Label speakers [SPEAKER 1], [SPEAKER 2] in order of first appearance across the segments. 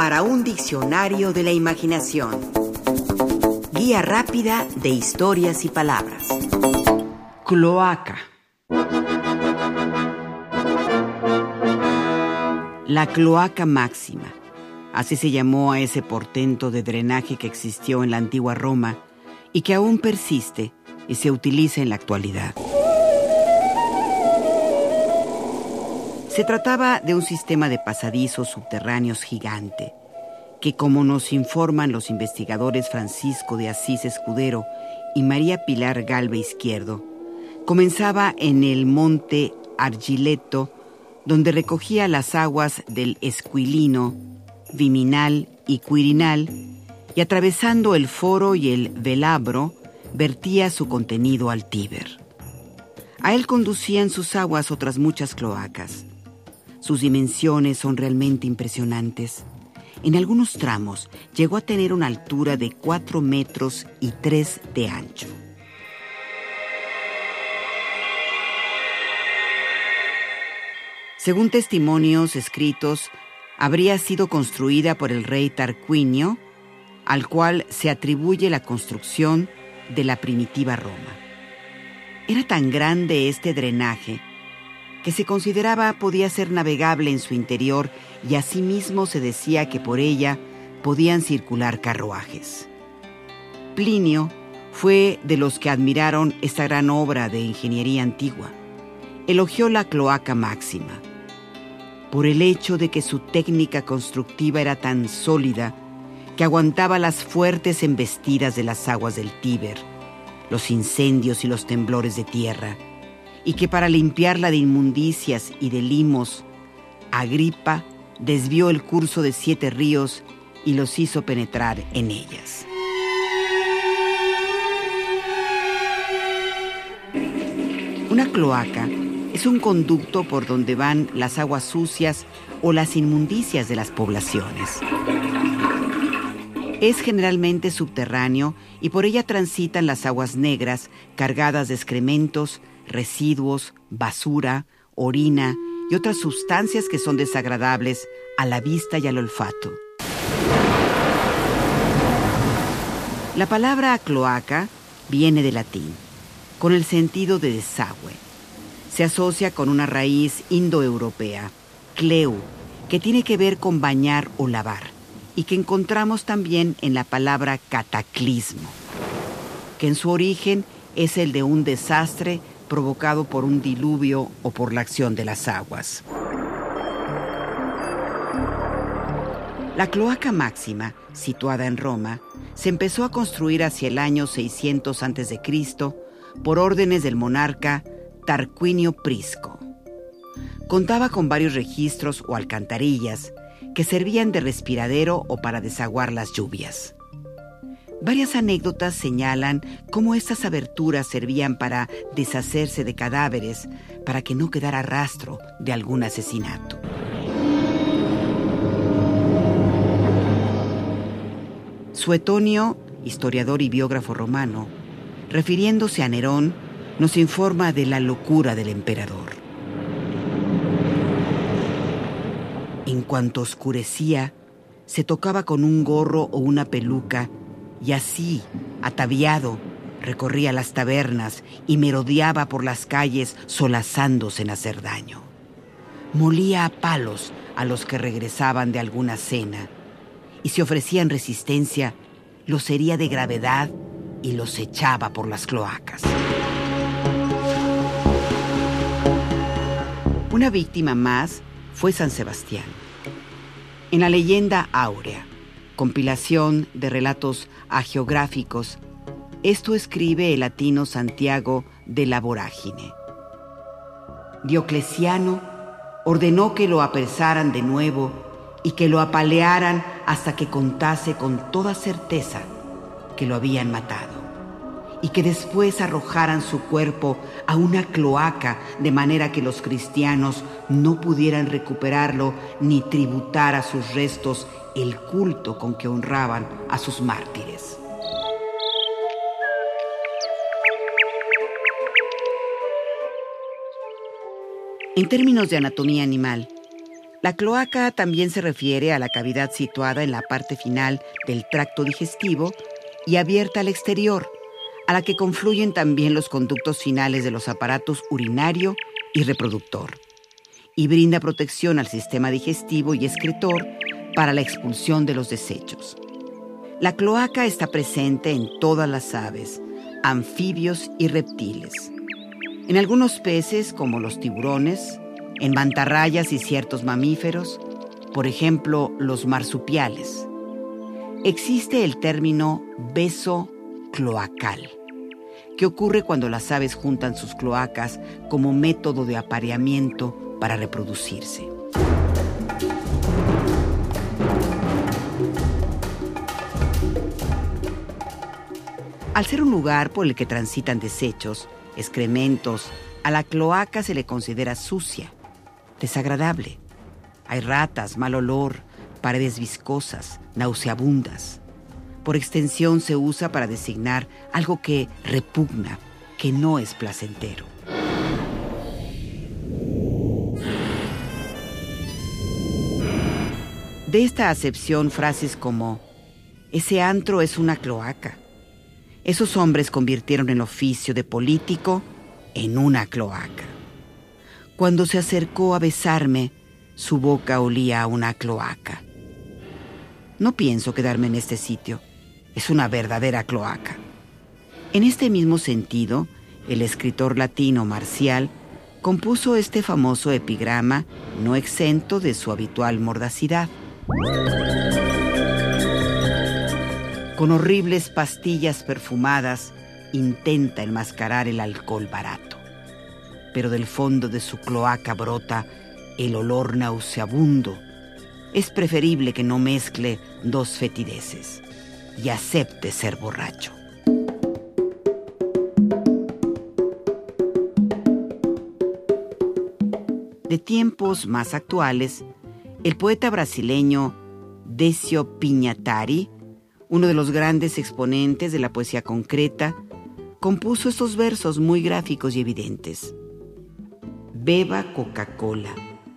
[SPEAKER 1] para un diccionario de la imaginación. Guía rápida de historias y palabras.
[SPEAKER 2] Cloaca. La cloaca máxima. Así se llamó a ese portento de drenaje que existió en la antigua Roma y que aún persiste y se utiliza en la actualidad. Se trataba de un sistema de pasadizos subterráneos gigante, que como nos informan los investigadores Francisco de Asís Escudero y María Pilar Galve Izquierdo, comenzaba en el monte Argileto, donde recogía las aguas del Esquilino, Viminal y Quirinal, y atravesando el Foro y el Velabro, vertía su contenido al Tíber. A él conducían sus aguas otras muchas cloacas. Sus dimensiones son realmente impresionantes. En algunos tramos llegó a tener una altura de 4 metros y 3 de ancho. Según testimonios escritos, habría sido construida por el rey Tarquinio, al cual se atribuye la construcción de la primitiva Roma. Era tan grande este drenaje que se consideraba podía ser navegable en su interior y asimismo se decía que por ella podían circular carruajes. Plinio fue de los que admiraron esta gran obra de ingeniería antigua. Elogió la cloaca máxima por el hecho de que su técnica constructiva era tan sólida que aguantaba las fuertes embestidas de las aguas del Tíber, los incendios y los temblores de tierra y que para limpiarla de inmundicias y de limos, Agripa desvió el curso de siete ríos y los hizo penetrar en ellas. Una cloaca es un conducto por donde van las aguas sucias o las inmundicias de las poblaciones. Es generalmente subterráneo y por ella transitan las aguas negras cargadas de excrementos, residuos, basura, orina y otras sustancias que son desagradables a la vista y al olfato. La palabra cloaca viene del latín, con el sentido de desagüe. Se asocia con una raíz indoeuropea, cleu, que tiene que ver con bañar o lavar, y que encontramos también en la palabra cataclismo, que en su origen es el de un desastre provocado por un diluvio o por la acción de las aguas. La cloaca máxima, situada en Roma, se empezó a construir hacia el año 600 a.C. por órdenes del monarca Tarquinio Prisco. Contaba con varios registros o alcantarillas que servían de respiradero o para desaguar las lluvias. Varias anécdotas señalan cómo estas aberturas servían para deshacerse de cadáveres, para que no quedara rastro de algún asesinato. Suetonio, historiador y biógrafo romano, refiriéndose a Nerón, nos informa de la locura del emperador. En cuanto oscurecía, se tocaba con un gorro o una peluca y así, ataviado, recorría las tabernas y merodeaba por las calles solazándose en hacer daño. Molía a palos a los que regresaban de alguna cena y si ofrecían resistencia, los hería de gravedad y los echaba por las cloacas. Una víctima más fue San Sebastián. En la leyenda áurea, compilación de relatos agiográficos. Esto escribe el latino Santiago de la Vorágine. Diocleciano ordenó que lo apresaran de nuevo y que lo apalearan hasta que contase con toda certeza que lo habían matado y que después arrojaran su cuerpo a una cloaca de manera que los cristianos no pudieran recuperarlo ni tributar a sus restos el culto con que honraban a sus mártires. En términos de anatomía animal, La cloaca también se refiere a la cavidad situada en la parte final del tracto digestivo y abierta al exterior, a la que confluyen también los conductos finales de los aparatos urinario y reproductor, y brinda protección al sistema digestivo y excretor para la expulsión de los desechos. La cloaca está presente en todas las aves, anfibios y reptiles. En algunos peces, como los tiburones, en mantarrayas y ciertos mamíferos, por ejemplo los marsupiales. Existe el término beso cloacal, que ocurre cuando las aves juntan sus cloacas como método de apareamiento para reproducirse. Al ser un lugar por el que transitan desechos, excrementos, a la cloaca se le considera sucia, desagradable. Hay ratas, mal olor, paredes viscosas, nauseabundas. Por extensión se usa para designar algo que repugna, que no es placentero. De esta acepción frases como, ese antro es una cloaca, esos hombres convirtieron el oficio de político en una cloaca. Cuando se acercó a besarme, su boca olía a una cloaca. No pienso quedarme en este sitio. Es una verdadera cloaca. En este mismo sentido, el escritor latino Marcial compuso este famoso epigrama no exento de su habitual mordacidad con horribles pastillas perfumadas, intenta enmascarar el alcohol barato. Pero del fondo de su cloaca brota el olor nauseabundo. Es preferible que no mezcle dos fetideces y acepte ser borracho. De tiempos más actuales, el poeta brasileño Decio Piñatari uno de los grandes exponentes de la poesía concreta, compuso estos versos muy gráficos y evidentes. Beba Coca-Cola,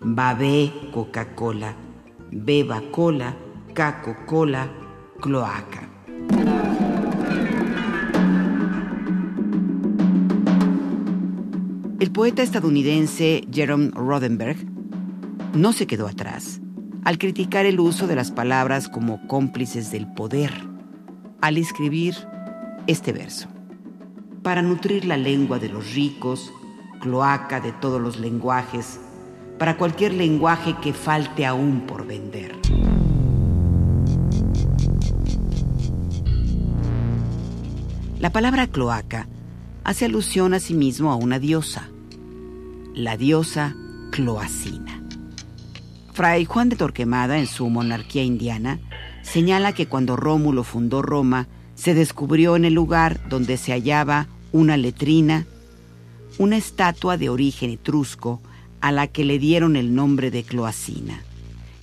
[SPEAKER 2] babé Coca-Cola, beba cola, caco-cola, cloaca. El poeta estadounidense Jerome Rodenberg no se quedó atrás al criticar el uso de las palabras como cómplices del poder, al escribir este verso. Para nutrir la lengua de los ricos, cloaca de todos los lenguajes, para cualquier lenguaje que falte aún por vender. La palabra cloaca hace alusión a sí mismo a una diosa, la diosa Cloacina. Fray Juan de Torquemada, en su Monarquía Indiana, señala que cuando Rómulo fundó Roma, se descubrió en el lugar donde se hallaba una letrina, una estatua de origen etrusco a la que le dieron el nombre de Cloacina,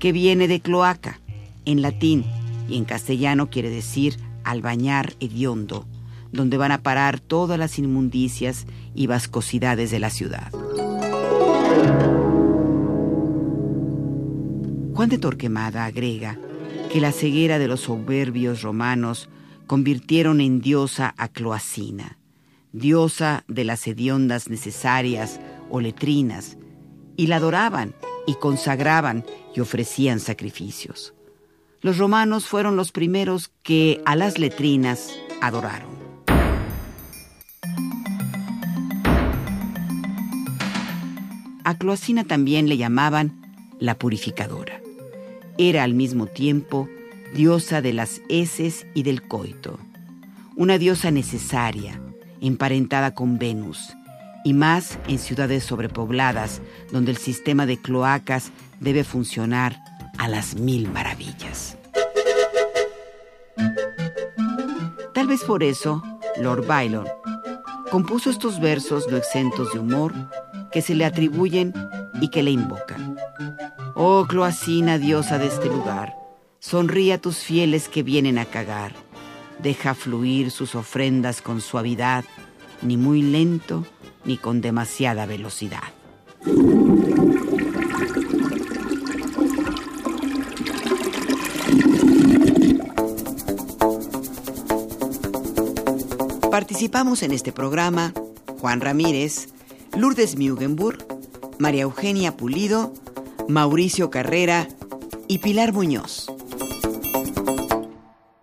[SPEAKER 2] que viene de cloaca, en latín, y en castellano quiere decir albañar hediondo, donde van a parar todas las inmundicias y vascosidades de la ciudad. De Torquemada agrega que la ceguera de los soberbios romanos convirtieron en diosa a Cloacina, diosa de las hediondas necesarias o letrinas, y la adoraban y consagraban y ofrecían sacrificios. Los romanos fueron los primeros que a las letrinas adoraron. A Cloacina también le llamaban la purificadora era al mismo tiempo diosa de las heces y del coito, una diosa necesaria, emparentada con Venus, y más en ciudades sobrepobladas donde el sistema de cloacas debe funcionar a las mil maravillas. Tal vez por eso, Lord Byron compuso estos versos no exentos de humor que se le atribuyen y que le invocan. Oh cloacina diosa de este lugar, sonríe a tus fieles que vienen a cagar. Deja fluir sus ofrendas con suavidad, ni muy lento ni con demasiada velocidad.
[SPEAKER 1] Participamos en este programa Juan Ramírez, Lourdes Mugenburg, María Eugenia Pulido, Mauricio Carrera y Pilar Muñoz.